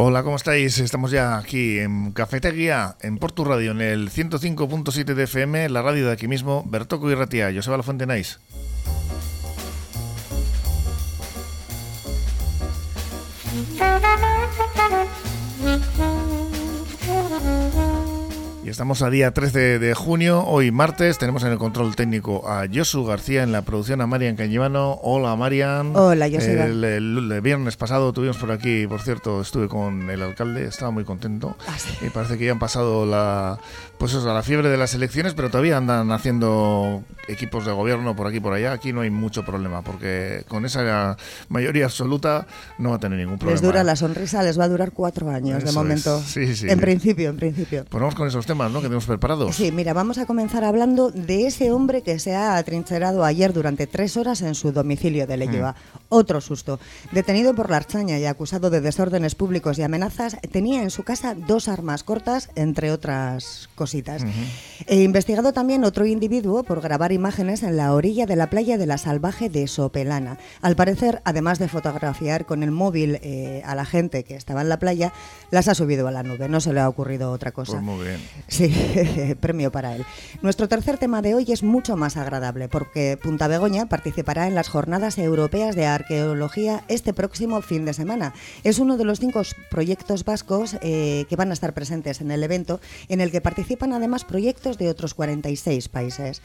Hola, ¿cómo estáis? Estamos ya aquí en Cafetería, en Portu Radio, en el 105.7 de FM, la radio de aquí mismo, Bertoco y Ratia, Joseba La Fuente Nice. Y estamos a día 13 de junio, hoy martes, tenemos en el control técnico a Josu García, en la producción a Marian Cañivano. Hola Marian. Hola, Josu. El, el- el viernes pasado tuvimos por aquí, por cierto, estuve con el alcalde, estaba muy contento. Ah, sí. Y parece que ya han pasado la, pues eso, la fiebre de las elecciones, pero todavía andan haciendo equipos de gobierno por aquí y por allá. Aquí no hay mucho problema, porque con esa mayoría absoluta no va a tener ningún problema. Les dura la sonrisa, les va a durar cuatro años de momento. es. Sí, sí, En principio, en principio. Pues vamos con esos temas, ¿no? Que tenemos preparados. Sí, mira, vamos a comenzar hablando de ese hombre que se ha atrincherado ayer durante tres horas en su domicilio de Leyva. Otro susto. Detenido por la Archaña y acusado de desórdenes públicos y amenazas, tenía en su casa dos armas cortas, entre otras cositas. E investigado también otro individuo por grabar imágenes en la orilla de la playa de la Salvaje de Sopelana. Al parecer, además de fotografiar con el móvil eh, a la gente que estaba en la playa, las ha subido a la nube. No se le ha ocurrido otra cosa. Pues muy bien. Sí, premio para él. Nuestro tercer tema de hoy es mucho más agradable porque Punta Begoña participará en las Jornadas Europeas de Arqueología este próximo fin de semana. Es uno de los cinco proyectos vascos eh, que van a estar presentes en el evento, en el que participan además proyectos de otros 46 países.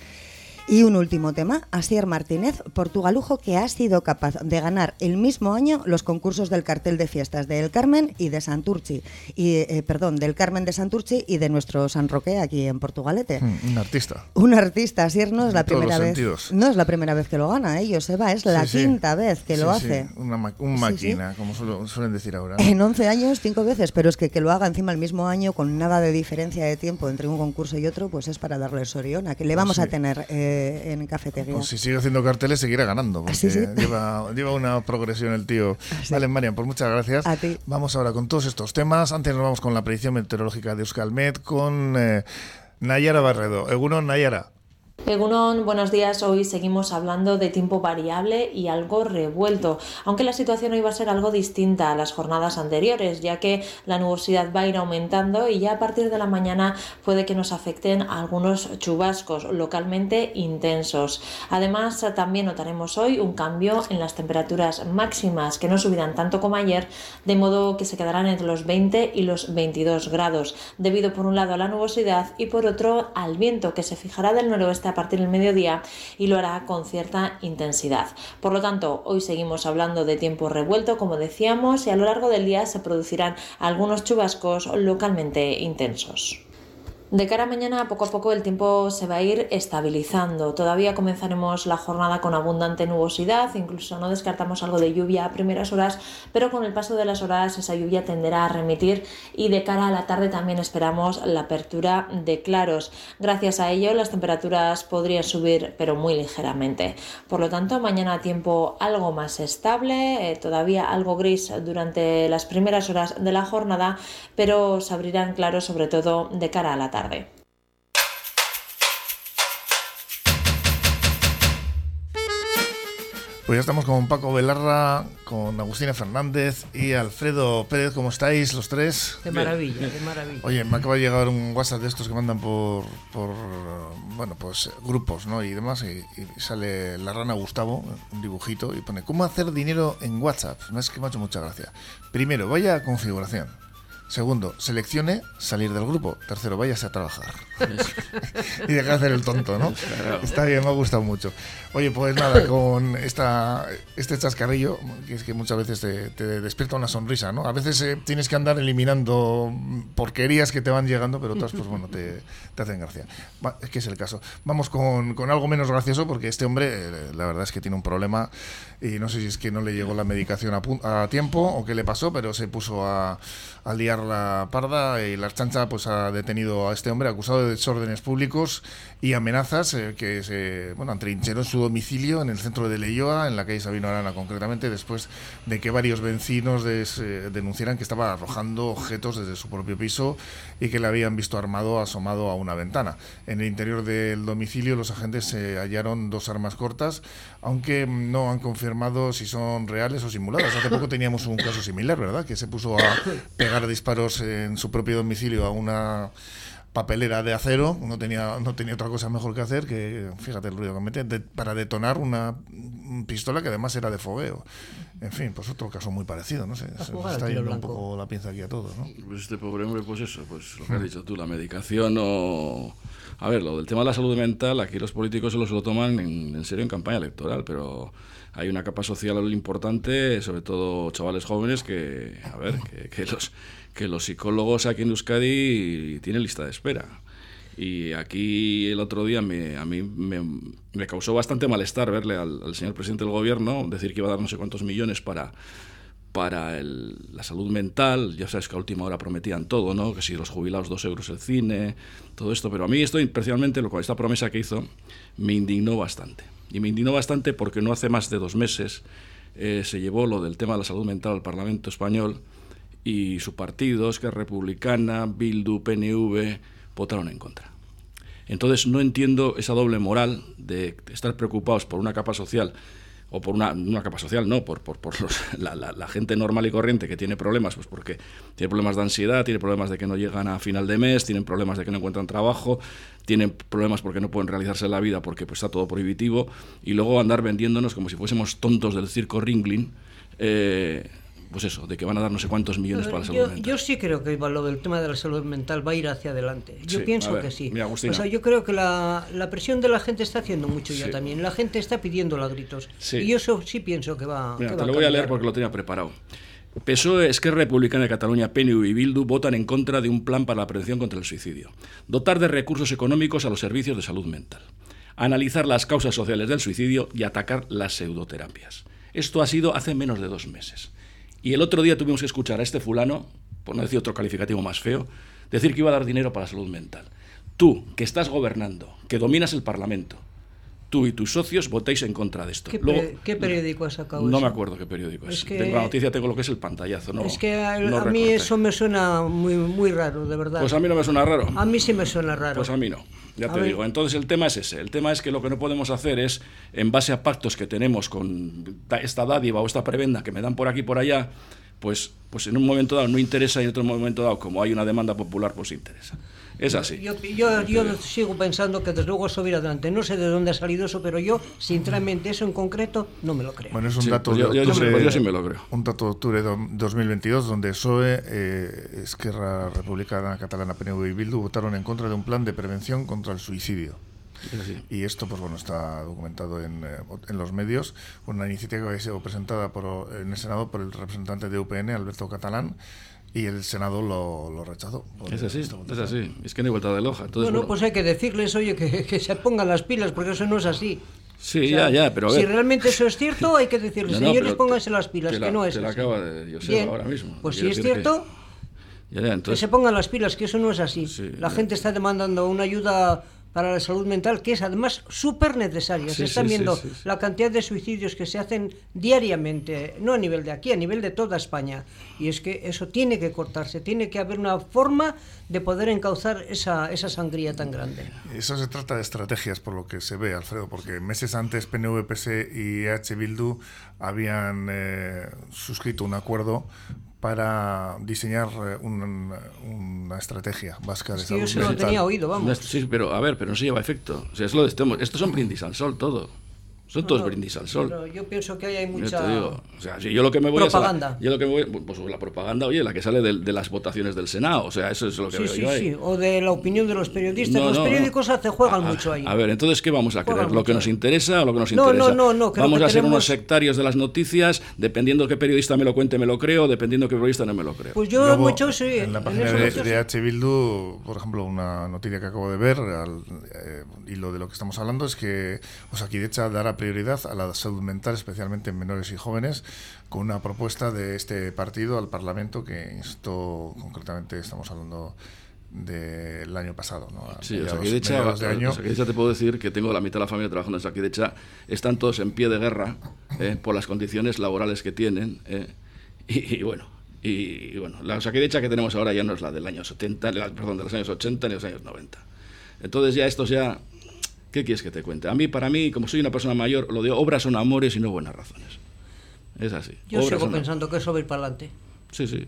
Y un último tema, Asier Martínez, portugalujo que ha sido capaz de ganar el mismo año los concursos del cartel de fiestas de El Carmen y de Santurchi, y, eh, perdón, del Carmen de Santurchi y de nuestro San Roque aquí en Portugalete. Mm, Un artista. Un artista, Asier no es la En primera vez. sentidos. No es la primera vez que lo gana, ¿eh? Joseba, es la Sí, sí. quinta vez que lo Sí, hace. Una ma- un máquina, como suelo- suelen decir ahora. ¿no? En 11 años, cinco veces, pero es que que lo haga encima el mismo año con nada de diferencia de tiempo entre un concurso y otro, pues es para darle soriona, que le vamos sí. a tener eh, en cafetería. Pues si sigue haciendo carteles, seguirá ganando. Porque Sí, sí. Lleva, lleva una progresión el tío. Sí. Vale, Marian, pues muchas gracias. A ti. Vamos ahora con todos estos temas. Antes nos vamos con la predicción meteorológica de Euskalmet con eh, Nayara Barredo. Egunon, Nayara. Egunon, buenos días. Hoy seguimos hablando de tiempo variable y algo revuelto, aunque la situación hoy va a ser algo distinta a las jornadas anteriores, ya que la nubosidad va a ir aumentando y ya a partir de la mañana puede que nos afecten algunos chubascos localmente intensos. Además, también notaremos hoy un cambio en las temperaturas máximas que no subirán tanto como ayer, de modo que se quedarán entre los 20 y los 22 grados, debido por un lado a la nubosidad y por otro al viento que se fijará del noroeste a partir del mediodía y lo hará con cierta intensidad. Por lo tanto, hoy seguimos hablando de tiempo revuelto, como decíamos, y a lo largo del día se producirán algunos chubascos localmente intensos. De cara a mañana, poco a poco el tiempo se va a ir estabilizando. Todavía comenzaremos la jornada con abundante nubosidad, incluso no descartamos algo de lluvia a primeras horas, pero con el paso de las horas esa lluvia tenderá a remitir y de cara a la tarde también esperamos la apertura de claros. Gracias a ello las temperaturas podrían subir, pero muy ligeramente. Por lo tanto, mañana tiempo algo más estable, eh, todavía algo gris durante las primeras horas de la jornada, pero se abrirán claros sobre todo de cara a la tarde. Pues ya estamos con Paco Velarra, con Agustina Fernández y Alfredo Pérez. ¿Cómo estáis los tres? De maravilla, de maravilla. Oye, me acaba de llegar un WhatsApp de estos que mandan por, por bueno, pues grupos, ¿no? Y demás, y, y sale la rana Gustavo, un dibujito, y pone, ¿cómo hacer dinero en WhatsApp? No es que me ha hecho mucha gracia. Primero, vaya a configuración. Segundo, seleccione salir del grupo. Tercero, váyase a trabajar. y deja de hacer el tonto, ¿no? Está bien, me ha gustado mucho. Oye, pues nada, con esta, este chascarrillo, que es que muchas veces te, te despierta una sonrisa, ¿no? A veces eh, tienes que andar eliminando porquerías que te van llegando, pero otras, pues bueno, te, te hacen gracia. Va, es que es el caso. Vamos con, con algo menos gracioso, porque este hombre, eh, la verdad es que tiene un problema, y no sé si es que no le llegó la medicación a, a tiempo o qué le pasó, pero se puso a, al día liar la parda y la chancha pues ha detenido a este hombre acusado de desórdenes públicos y amenazas eh, que se bueno, trincheró en su domicilio en el centro de Leyoa, en la calle Sabino Arana concretamente, después de que varios vecinos denunciaran que estaba arrojando objetos desde su propio piso y que le habían visto armado asomado a una ventana. En el interior del domicilio los agentes se hallaron dos armas cortas, aunque no han confirmado si son reales o simuladas. Hace poco teníamos un caso similar, ¿verdad? Que se puso a pegar disparos en su propio domicilio a una papelera de acero, no tenía, no tenía otra cosa mejor que hacer que, fíjate el ruido que mete, para detonar una pistola que además era de fogueo. En fin, pues otro caso muy parecido, no sé, se está yendo un poco la pinza aquí a todos, ¿no? Pues este pobre hombre, pues eso, pues lo que has dicho tú, la medicación o... A ver, lo del tema de la salud mental, aquí los políticos solo se lo toman en, en serio en campaña electoral, pero hay una capa social importante, sobre todo chavales jóvenes, que, a ver, que, los, que los psicólogos aquí en Euskadi tienen lista de espera. Y aquí el otro día me, a mí me, causó bastante malestar verle al, señor presidente del gobierno decir que iba a dar no sé cuántos millones para, para la salud mental. Ya sabes que a última hora prometían todo, ¿no? Que si los jubilados dos euros el cine, todo esto. Pero a mí esto, especialmente, lo, esta promesa que hizo, me indignó bastante. Y me indignó bastante porque no hace más de dos meses eh, se llevó lo del tema de la salud mental al Parlamento español y su partido, que es Republicana, Bildu, PNV, votaron en contra. Entonces no entiendo esa doble moral de estar preocupados por una capa social o por una, una capa social, no, por, por, por la, gente normal y corriente que tiene problemas, pues porque tiene problemas de ansiedad, tiene problemas de que no llegan a final de mes, tienen problemas de que no encuentran trabajo, tienen problemas porque no pueden realizarse la vida porque pues, está todo prohibitivo, y luego andar vendiéndonos como si fuésemos tontos del circo Ringling. Eh, pues eso, de que van a dar no sé cuántos millones para la salud yo, mental. Yo sí creo que lo del tema de la salud mental va a ir hacia adelante. Yo pienso que sí. o sea, yo creo que la, la, presión de la gente está haciendo mucho ya también. La gente está pidiendo a gritos. Y yo eso sí pienso que va, Mira, que te lo voy a leer porque lo tenía preparado. PSOE, Esquerra Republicana de Cataluña, PNU y Bildu votan en contra de un plan para la prevención contra el suicidio. Dotar de recursos económicos a los servicios de salud mental. Analizar las causas sociales del suicidio y atacar las pseudoterapias. Esto ha sido hace menos de dos meses. Y el otro día tuvimos que escuchar a este fulano, por no decir otro calificativo más feo, decir que iba a dar dinero para la salud mental. Tú, que estás gobernando, que dominas el Parlamento, tú y tus socios votéis en contra de esto. ¿Qué, periódico ha sacado No me acuerdo qué periódico es. tengo la noticia, tengo lo que es el pantallazo. No, es que a, mí eso me suena muy, muy raro, de verdad. Pues a mí no me suena raro. A mí sí me suena raro. Pues a mí no, ya te digo. Entonces el tema es ese. El tema es que lo que no podemos hacer es, en base a pactos que tenemos con esta dádiva o esta prebenda que me dan por aquí y por allá, pues, pues en un momento dado no interesa y en otro momento dado, como hay una demanda popular, pues interesa. Es así. Yo, yo, sigo pensando que desde luego eso viene adelante. No sé de dónde ha salido eso, pero yo, sinceramente, eso en concreto no me lo creo. Bueno, es un dato pues de octubre, pues yo, sí me lo creo. Un dato de octubre de 2022 donde PSOE, eh, Esquerra Republicana Catalana, PNV y Bildu votaron en contra de un plan de prevención contra el suicidio. Y esto, pues bueno, está documentado en, eh, en, los medios. Una iniciativa que ha sido presentada por, en el Senado por el representante de UPN, Alberto Catalán, y el Senado lo, lo rechazó. Es así, es así. Es que no hay vuelta de loja. Entonces, bueno, pues hay que decirles, oye, que, que, se pongan las pilas, porque eso no es así. Sí, ya, ya, pero a ver. Si realmente eso es cierto, hay que decirles, señores, pónganse las pilas, que no es así. acaba de yo sé ahora mismo. Pues si es cierto, que, se pongan las pilas, que eso no es así. la gente está demandando una ayuda para la salud mental, que es además súper necesaria. se están viendo la cantidad de suicidios que se hacen diariamente, no a nivel de aquí, a nivel de toda España. Y es que eso tiene que cortarse, tiene que haber una forma de poder encauzar esa, esa sangría tan grande. Eso se trata de estrategias, por lo que se ve, Alfredo, porque meses antes PNV, y H. Bildu habían eh, suscrito un acuerdo para diseñar eh, una estrategia vasca de sí, salud yo lo tenía oído, vamos. Sí, pero a ver, pero no se lleva efecto. O sea, es lo de este, estos son brindis al sol todo. Son todos brindis al sol. Pero yo pienso que hay mucha yo digo, o sea, si yo lo que me voy propaganda. yo lo que me voy, pues la propaganda, oye, la que sale de, de, las votaciones del Senado, o sea, eso es lo que sí, veo sí, yo ahí. Sí, o de la opinión de los periodistas. los periódicos hace, juegan mucho ahí. A ver, entonces, ¿qué vamos a creer? ¿Lo que nos interesa o lo que nos interesa? No, no, no. Vamos a ser unos sectarios de las noticias, dependiendo qué periodista me lo cuente, me lo creo, dependiendo qué periodista no me lo creo. Pues yo mucho sí. En la página de, H. Bildu, por ejemplo, una noticia que acabo de ver, al, eh, y lo de lo que estamos hablando, es que Osakidecha dará prioridad a la salud mental, especialmente en menores y jóvenes, con una propuesta de este partido al Parlamento que instó, concretamente estamos hablando del año pasado. ¿no? sí, o sea, de año. te puedo decir que tengo la mitad de la familia trabajando en Saquidecha, están todos en pie de guerra eh, por las condiciones laborales que tienen. Eh, y, bueno, y, bueno, la Saquidecha que tenemos ahora ya no es la del año 70, perdón, de los años 80 ni los años 90. Entonces ya estos ya, ¿qué quieres que te cuente? A mí, para mí, como soy una persona mayor, lo de obras son amores y no buenas razones. Es así. Yo sigo pensando que eso va a ir para adelante. Sí, sí.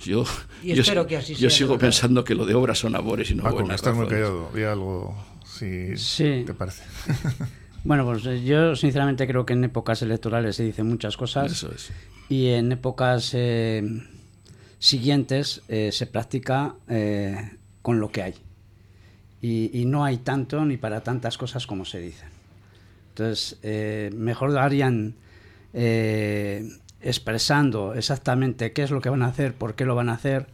Yo, y espero que así yo sigo pensando que lo de obras son amores y no Paco, buenas estás muy callado. Vi algo, si sí. te parece. bueno, pues eh, yo sinceramente creo que en épocas electorales se dicen muchas cosas. Eso es. Y en épocas eh, siguientes eh, se practica con lo que hay. Y, no hay tanto ni para tantas cosas como se dicen. Entonces, mejor harían expresando exactamente qué es lo que van a hacer, por qué lo van a hacer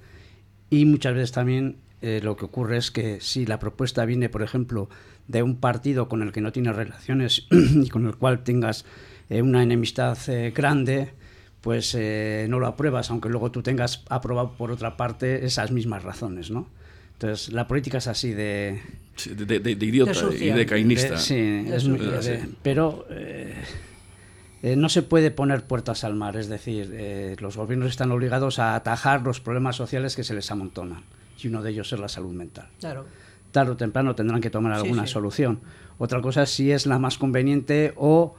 y muchas veces también eh, lo que ocurre es que si la propuesta viene, por ejemplo, de un partido con el que no tienes relaciones y con el cual tengas eh, una enemistad eh, grande, pues no lo apruebas, aunque luego tú tengas aprobado por otra parte esas mismas razones, ¿no? Entonces, la política es así de... de, idiota y de cainista. sí, es muy, pero eh, no se puede poner puertas al mar, es decir, eh, los gobiernos están obligados a atajar los problemas sociales que se les amontonan, y uno de ellos es la salud mental. Claro. Tarde o temprano tendrán que tomar alguna solución. Otra cosa es si es la más conveniente o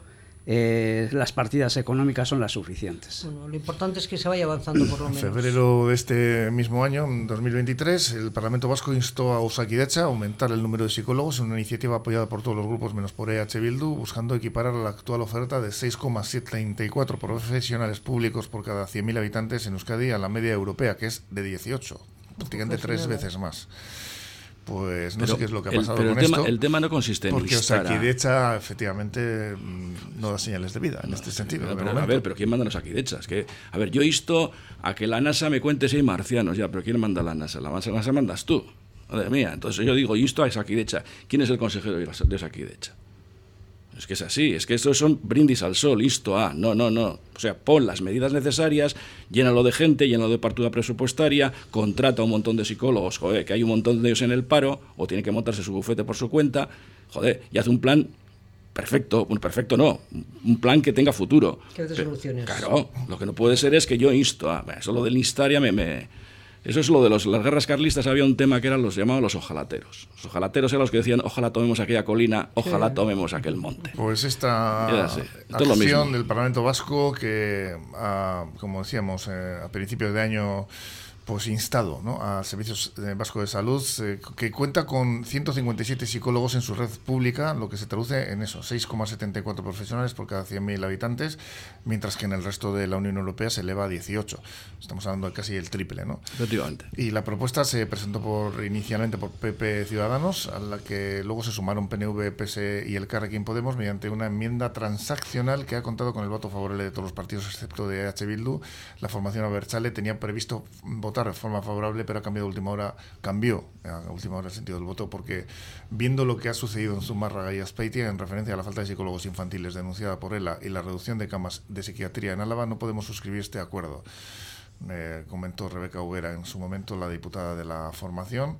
eh, las partidas económicas son las suficientes. Bueno, lo importante es que se vaya avanzando por lo menos. En febrero de este mismo año, 2023, el Parlamento Vasco instó a Osakidecha a aumentar el número de psicólogos en una iniciativa apoyada por todos los grupos menos por EH Bildu, buscando equiparar la actual oferta de 6,74 profesionales públicos por cada 100.000 habitantes en Euskadi a la media europea, que es de 18, prácticamente tres veces más pues no sé qué es lo que ha pasado con el esto. el tema no consiste en porque Osakidecha efectivamente mm, no da señales de vida en este sentido. Pero, a ver, pero ¿quién manda los Osakidecha? Es que, a ver, yo insto a que la NASA me cuente si hay marcianos, ya, pero ¿quién manda la NASA? La NASA mandas tú. Madre mía, entonces yo digo, insto a Osakidecha. ¿Quién es el consejero de Osakidecha? Es que es así, es que estos son brindis al sol, listo, ah, no, no, no. O sea, pon las medidas necesarias, llénalo de gente, llénalo de partida presupuestaria, contrata a un montón de psicólogos, joder, que hay un montón de ellos en el paro, o tiene que montarse su bufete por su cuenta, joder, y hace un plan perfecto, bueno, perfecto no, un plan que tenga futuro. Que dé soluciones. Claro, lo que no puede ser es que yo insto, a, eso lo del instar ya me, me eso es lo de los, las guerras carlistas. Había un tema que eran los llamados los ojalateros. Los ojalateros eran los que decían, ojalá tomemos aquella colina, ojalá tomemos aquel monte. Pues esta acción del Parlamento Vasco que, ah, como decíamos, eh, a principios de año pues instado ¿no? a Servicios eh, Vasco de Salud, eh, que cuenta con 157 psicólogos en su red pública, lo que se traduce en eso, 6,74 profesionales por cada 100.000 habitantes, mientras que en el resto de la Unión Europea se eleva a 18. Estamos hablando de casi el triple, ¿no? Y la propuesta se presentó por inicialmente por PP Ciudadanos, a la que luego se sumaron PNV, PS y el Carrequín Podemos mediante una enmienda transaccional que ha contado con el voto favorable de todos los partidos excepto de H. Bildu. La formación Abertzale tenía previsto votar de forma favorable, pero ha cambiado de última hora, cambió a última hora el sentido del voto, porque viendo lo que ha sucedido en Zumárraga y Aspeitia en referencia a la falta de psicólogos infantiles denunciada por ELA y la reducción de camas de psiquiatría en Álava, no podemos suscribir este acuerdo. comentó Rebeca Huguera en su momento, la diputada de la formación.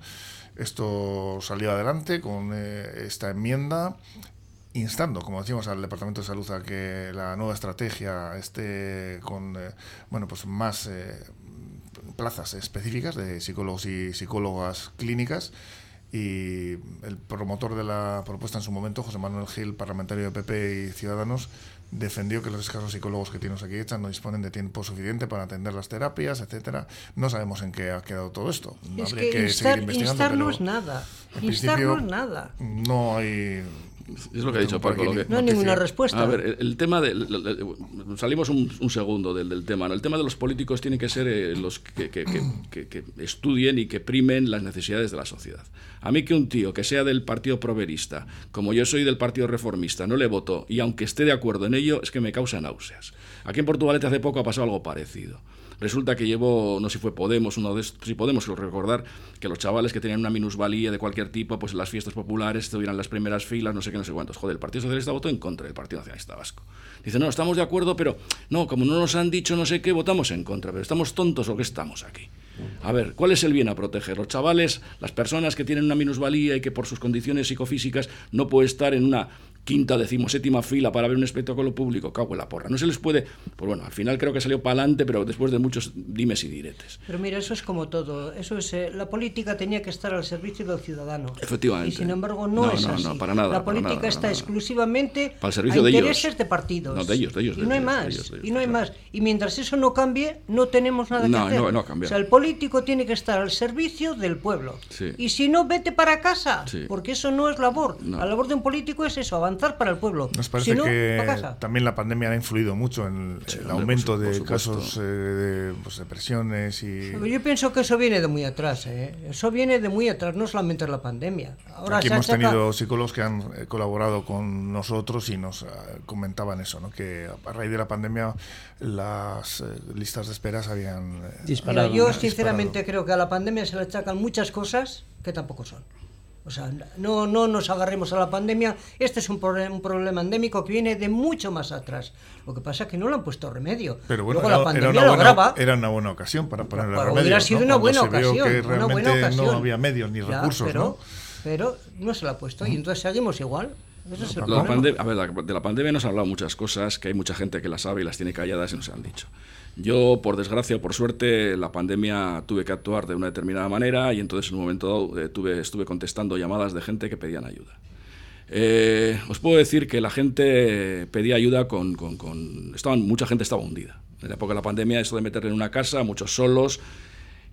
Esto salió adelante con eh, esta enmienda instando, como decimos, al Departamento de Salud a que la nueva estrategia esté con eh, bueno pues más eh, plazas específicas de psicólogos y psicólogas clínicas y el promotor de la propuesta en su momento, José Manuel Gil, parlamentario de PP y Ciudadanos, defendió que los escasos psicólogos que tienen aquí hechas no disponen de tiempo suficiente para atender las terapias, etcétera. No sabemos en qué ha quedado todo esto. Es Habría que, instar, seguir investigando. no es nada. Instar no es nada. No hay es lo que ha dicho Paco. no hay ninguna respuesta. A ver, el, tema de. salimos un, segundo del, tema. ¿no? El tema de los políticos tiene que ser eh, los que, que, estudien y que primen las necesidades de la sociedad. A mí que un tío que sea del partido proverista, como yo soy del partido reformista, no le voto y aunque esté de acuerdo en ello, es que me causa náuseas. Aquí en Portugalete hace poco ha pasado algo parecido. Resulta que llevó, no sé si fue Podemos, uno de estos, si Podemos recordar, que los chavales que tenían una minusvalía de cualquier tipo, pues en las fiestas populares estuvieran las primeras filas, no sé qué, no sé cuántos. Joder, el Partido Socialista votó en contra del Partido Nacionalista Vasco. Dice, no, estamos de acuerdo, pero no, como no nos han dicho no sé qué, votamos en contra, pero estamos tontos o qué estamos aquí. A ver, ¿cuál es el bien a proteger? Los chavales, las personas que tienen una minusvalía y que por sus condiciones psicofísicas no puede estar en una quinta, decimoséptima fila para ver un espectáculo público, cago en la porra. No se les puede, pues bueno, al final creo que salió para adelante, pero después de muchos dimes y diretes. Pero mira, eso es como todo. Eso es, eh, la política tenía que estar al servicio del ciudadano. Efectivamente. Y sin embargo no, es así. No, para nada. La política está exclusivamente para el servicio de intereses de partidos. No, de ellos, de ellos. y no hay más. y no hay más. Y mientras eso no cambie, no tenemos nada que hacer. No, no O sea, el político tiene que estar al servicio del pueblo. Y si no, vete para casa, porque eso no es labor. La labor de un político es eso, avanzar para el pueblo. Nos parece que también la pandemia ha influido mucho en el aumento de casos eh, de pues, depresiones y... Yo pienso que eso viene de muy atrás, ¿eh? eso viene de muy atrás, no solamente la pandemia. Ahora Aquí hemos tenido psicólogos que han eh, colaborado con nosotros y nos comentaban eso, ¿no? que a raíz de la pandemia las listas de esperas habían disparado. yo sinceramente creo que a la pandemia se le achacan muchas cosas que tampoco son. O sea, no, no nos agarremos a la pandemia. Este es un, problema, un problema endémico que viene de mucho más atrás. Lo que pasa es que no le han puesto remedio. Pero bueno, era, una buena, era, una buena, ocasión para ponerle remedio. Hubiera sido una, buena ocasión, que una buena ocasión. No había medios ni recursos. Pero, ¿no? pero no se la ha puesto y entonces seguimos igual. Es el la a ver, de la pandemia nos han hablado muchas cosas que hay mucha gente que las sabe y las tiene calladas y nos han dicho. Yo, por desgracia o por suerte, la pandemia tuve que actuar de una determinada manera y entonces en un momento dado eh, tuve, estuve contestando llamadas de gente que pedían ayuda. Eh, os puedo decir que la gente pedía ayuda con, con, estaban, mucha gente estaba hundida. En la época de la pandemia, esto de meterle en una casa, muchos solos,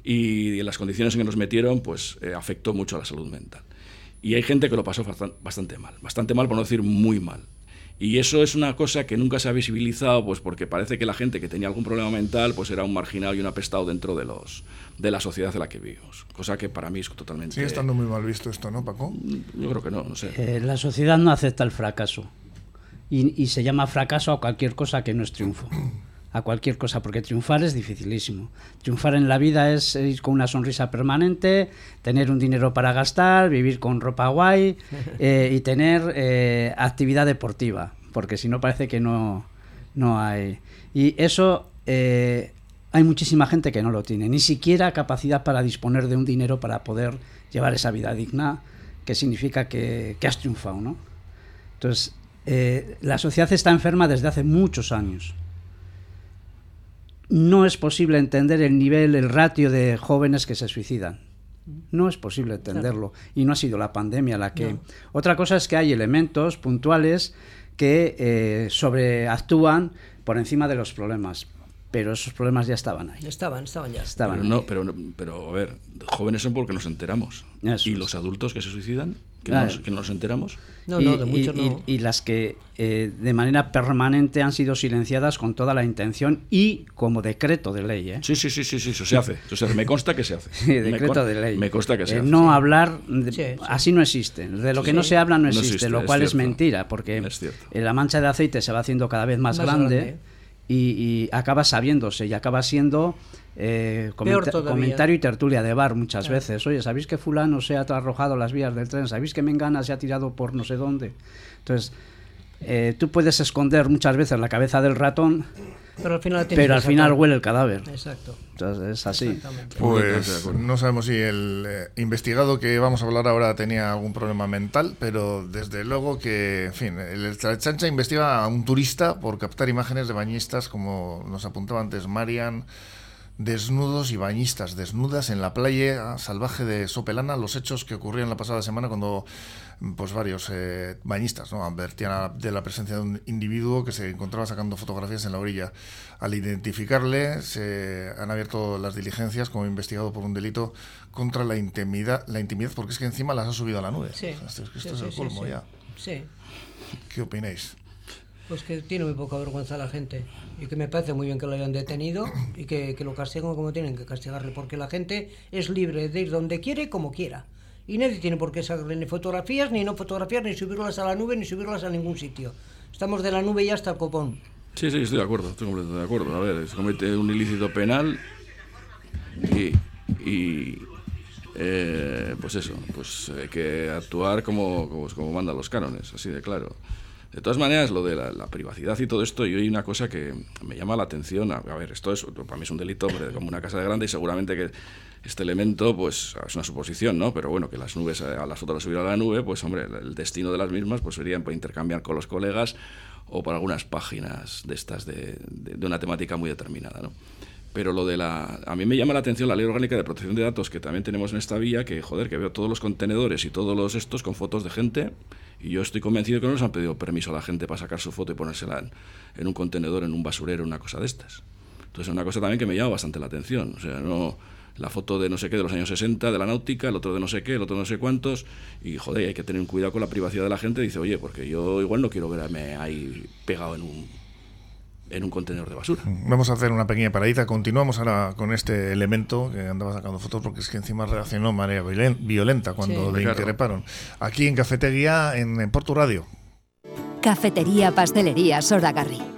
y, en las condiciones en que nos metieron, pues eh, afectó mucho a la salud mental. Y hay gente que lo pasó bastante mal, bastante mal, por no decir muy mal. Y eso es una cosa que nunca se ha visibilizado, pues porque parece que la gente que tenía algún problema mental, pues era un marginal y un apestado dentro de los de la sociedad en la que vivimos. Cosa que para mí es totalmente. Sigue estando muy mal visto esto, ¿no, Paco? Yo creo que no, no sé. Eh, la sociedad no acepta el fracaso. Y, y se llama fracaso a cualquier cosa que no es triunfo a cualquier cosa, porque triunfar es dificilísimo. Triunfar en la vida es ir con una sonrisa permanente, tener un dinero para gastar, vivir con ropa guay eh, y tener eh, actividad deportiva, porque si no parece que no, no hay. Y eso eh, hay muchísima gente que no lo tiene, ni siquiera capacidad para disponer de un dinero para poder llevar esa vida digna, que significa que, que has triunfado, ¿no? Entonces, la sociedad está enferma desde hace muchos años no es posible entender el nivel, el ratio de jóvenes que se suicidan. No es posible entenderlo. Y no ha sido la pandemia la que... Otra cosa es que hay elementos puntuales que eh, sobreactúan por encima de los problemas. Pero esos problemas ya estaban ahí. Estaban, estaban ya. Estaban pero, no, pero, pero, a ver, jóvenes son porque nos enteramos. y los adultos que se suicidan que, no nos, enteramos. No, no, de muchos no. Y, las que eh, de manera permanente han sido silenciadas con toda la intención y como decreto de ley. ¿eh? Sí, sí, sí, sí, sí, eso se hace. Me consta que se hace. decreto de ley. Me consta que se eh, hace. No hablar, así no existe. De lo que no se habla no existe, lo cual es, mentira, porque la mancha de aceite se va haciendo cada vez más, grande, Y, acaba sabiéndose y acaba siendo eh, comentario y tertulia de bar muchas veces. Oye, ¿sabéis que fulano se ha arrojado las vías del tren? ¿Sabéis que Mengana se ha tirado por no sé dónde? Entonces, eh, tú puedes esconder muchas veces la cabeza del ratón, pero al final, pero al final huele el cadáver. Exacto. Entonces, es así. Pues no sabemos si el eh, investigado que vamos a hablar ahora tenía algún problema mental, pero desde luego que, en fin, el Chancha investiga a un turista por captar imágenes de bañistas, como nos apuntaba antes Marian desnudos y bañistas desnudas en la playa salvaje de Sopelana, los hechos que ocurrían la pasada semana cuando pues varios eh, bañistas ¿no? advertían de la presencia de un individuo que se encontraba sacando fotografías en la orilla. Al identificarle, se han abierto las diligencias como investigado por un delito contra la intimidad, la intimidad porque es que encima las ha subido a la nube. Sí. Esto, es el colmo ya. Sí. ¿Qué opináis? Pues que tiene muy poca vergüenza la gente y que me parece muy bien que lo hayan detenido y que, que lo castiguen como tienen que castigarle, porque la gente es libre de ir donde quiere como quiera. Y nadie tiene por qué sacarle ni fotografías, ni no fotografías, ni subirlas a la nube, ni subirlas a ningún sitio. Estamos de la nube ya hasta el copón. Sí, sí, estoy de acuerdo, estoy completamente de acuerdo. A ver, se comete un ilícito penal y, y eh, pues eso, pues hay que actuar como, como, como mandan los cánones, así de claro. De todas maneras, lo de la, privacidad y todo esto, y hay una cosa que me llama la atención. A, ver, esto es, para mí es un delito como una casa de grande y seguramente que este elemento, pues es una suposición, ¿no? Pero bueno, que las nubes, a las fotos las subir a la nube, pues hombre, el destino de las mismas pues sería para intercambiar con los colegas o por algunas páginas de estas de, de una temática muy determinada, ¿no? Pero lo de la. A mí me llama la atención la ley orgánica de protección de datos que también tenemos en esta vía, que joder, que veo todos los contenedores y todos los estos con fotos de gente y yo estoy convencido que no les han pedido permiso a la gente para sacar su foto y ponérsela en, un contenedor, en un basurero, una cosa de estas. Entonces es una cosa también que me llama bastante la atención. O sea, no la foto de no sé qué de los años 60 de la náutica, el otro de no sé qué, el otro de no sé cuántos, y joder, hay que tener cuidado con la privacidad de la gente. Dice, oye, porque yo igual no quiero verme ahí pegado en un en un contenedor de basura. Vamos a hacer una pequeña paradita. Continuamos ahora con este elemento que andaba sacando fotos porque es que encima reaccionó manera violenta cuando le increparon. Aquí en Cafetería, en, en Porto Radio. Cafetería Pastelería Soragarri.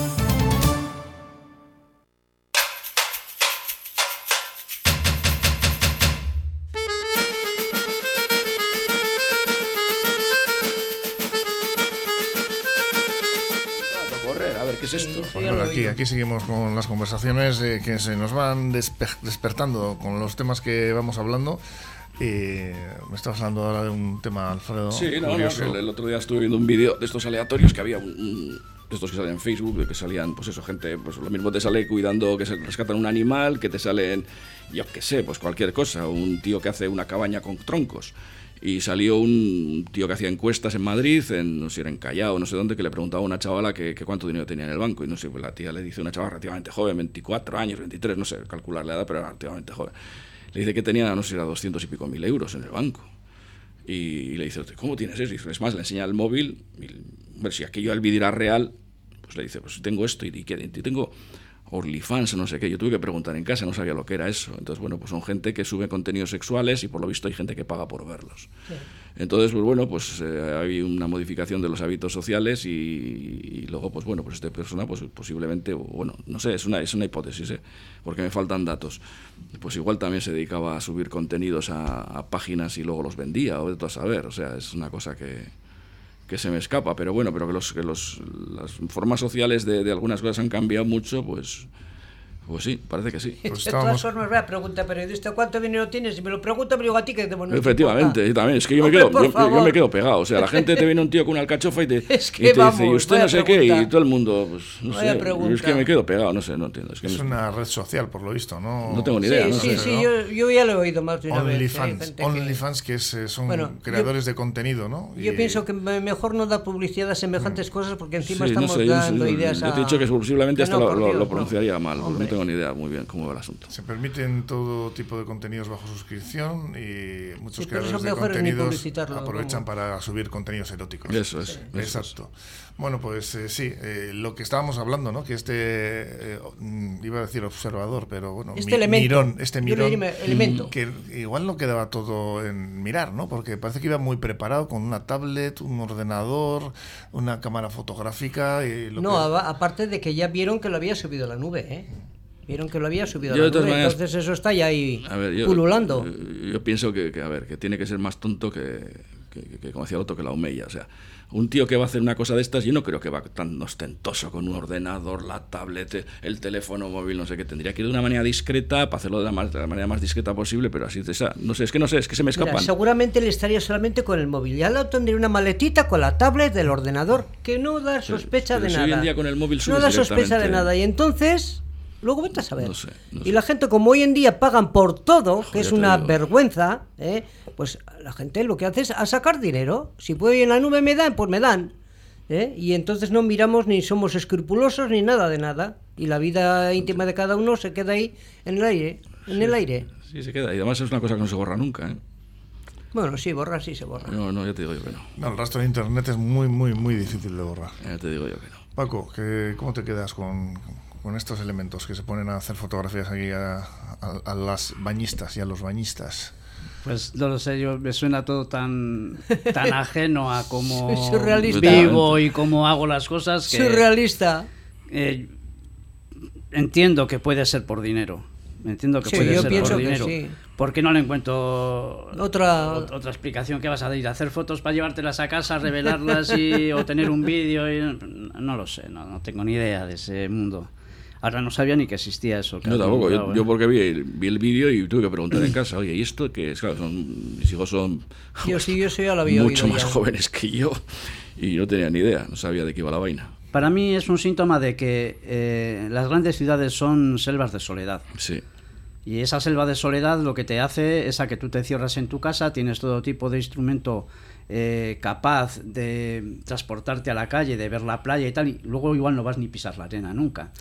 Aquí, seguimos con las conversaciones eh, que se nos van despertando con los temas que vamos hablando. me estabas hablando ahora de un tema, Alfredo. Sí, no, no, el, otro día estuve viendo un vídeo de estos aleatorios que había de estos que salen en Facebook, que salían, pues eso, gente, pues lo mismo te sale cuidando que se rescatan un animal, que te salen, yo qué sé, pues cualquier cosa, un tío que hace una cabaña con troncos y salió un tío que hacía encuestas en Madrid, en, no sé si era en Callao, no sé dónde, que le preguntaba a una chavala que, cuánto dinero tenía en el banco. Y no sé, pues la tía le dice una chavala relativamente joven, 24 años, 23, no sé calcular la edad, pero era relativamente joven. Le dice que tenía, no sé era 200 y pico mil euros en el banco. Y, le dice, ¿cómo tienes eso? Y es más, le enseña el móvil, y, ver si aquello al vídeo era real, pues le dice, pues tengo esto y, y, y tengo OnlyFans, no sé qué. Yo tuve que preguntar en casa, no sabía lo que era eso. Entonces, bueno, pues son gente que sube contenidos sexuales y por lo visto hay gente que paga por verlos. Entonces, pues bueno, pues eh, hay una modificación de los hábitos sociales y, luego, pues bueno, pues esta persona, pues posiblemente, bueno, no sé, es una, es una hipótesis, ¿eh? porque me faltan datos. Pues igual también se dedicaba a subir contenidos a, a páginas y luego los vendía, o de todo a saber. O sea, es una cosa que, que se me escapa, pero bueno, pero que, los, que los, las formas sociales de, de algunas cosas han cambiado mucho, pues pues sí, parece que sí. Pues de todas formas, vea, pregunta periodista, ¿cuánto dinero tienes? Y me lo pregunta, pero digo a ti que te bueno, Efectivamente, yo también. Es que yo me, quedo, yo, me quedo pegado. O sea, la gente te viene un tío con una alcachofa y te, es que y te dice, y usted no sé qué, y todo el mundo, pues no sé. Es que me quedo pegado, no sé, no entiendo. Es, que es una red social, por lo visto, ¿no? No tengo ni idea. Sí, no sí, sé, sí, yo, yo, ya lo he oído más de una OnlyFans, vez. OnlyFans, que, es, eh, son creadores de contenido, ¿no? Yo pienso que mejor no da publicidad a semejantes mm. cosas porque encima estamos dando ideas a... Yo te he dicho que posiblemente hasta lo pronunciaría mal, no tengo ni idea muy bien cómo el asunto. Se permiten todo tipo de contenidos bajo suscripción y muchos creadores de contenidos aprovechan para subir contenidos eróticos. Eso es. Exacto. Bueno, pues eh, sí, eh, lo que estábamos hablando, ¿no? Que este, eh, mm, iba a decir observador, pero bueno, este mirón, este mirón, elemento. que igual no quedaba todo en mirar, ¿no? Porque parece que iba muy preparado con una tablet, un ordenador, una cámara fotográfica. Y no, aparte de que ya vieron que lo había subido a la nube, ¿eh? Vieron que lo había subido a la nube, entonces eso está ya ahí pululando. Yo, pienso que, a ver, que tiene que ser más tonto que, que, como decía el otro, que la humeya. O sea, un tío que va a hacer una cosa de estas, yo no creo que va tan ostentoso con un ordenador, la tablet, el teléfono móvil, no sé qué. Tendría que ir de una manera discreta para hacerlo de la, más, de la manera más discreta posible, pero así, esa, no sé, es que no sé, es que se me escapan. seguramente le estaría solamente con el móvil. Ya lo tendría una maletita con la tablet del ordenador, que no da sospecha de nada. Hoy en día con el móvil No da sospecha de nada. Y entonces Luego vete a saber. Y la gente, como hoy en día pagan por todo, que es una vergüenza, ¿eh? pues la gente lo que hace es a sacar dinero. Si puedo ir en la nube me dan, pues me dan. ¿eh? Y entonces no miramos ni somos escrupulosos ni nada de nada. Y la vida íntima de cada uno se queda ahí en el aire. En el aire. Sí, se queda. Y además es una cosa que no se borra nunca. ¿eh? Bueno, sí, borrar sí se borra. No, no, ya te digo yo que no. no. El rastro de internet es muy, muy, muy difícil de borrar. Ya te digo yo que no. Paco, ¿cómo te quedas con, con estos elementos que se ponen a hacer fotografías aquí a, a, las bañistas y a los bañistas? Pues no lo sé, yo me suena todo tan, tan ajeno a cómo vivo y cómo hago las cosas. Que, Surrealista. Eh, entiendo que puede ser por dinero. Entiendo que puede ser por dinero. Sí. ¿Por qué no le encuentro otra otra explicación? ¿Qué vas a ir? ¿Hacer fotos para llevártelas a casa, revelarlas y, o tener un vídeo? No lo sé, no, no tengo ni idea de ese mundo. Ahora no sabía ni que existía eso. No, tampoco. Yo, porque vi, vi el vídeo y tuve que preguntar en casa, oye, ¿y esto qué es? Claro, son, mis hijos son yo sí, yo soy la mucho más jóvenes que yo y no tenía ni idea, no sabía de qué iba la vaina. Para mí es un síntoma de que eh, las grandes ciudades son selvas de soledad. Sí. Y esa selva de soledad lo que te hace es a que tú te cierras en tu casa, tienes todo tipo de instrumento eh, capaz de transportarte a la calle, de ver la playa y tal, y luego igual no vas ni pisar la arena nunca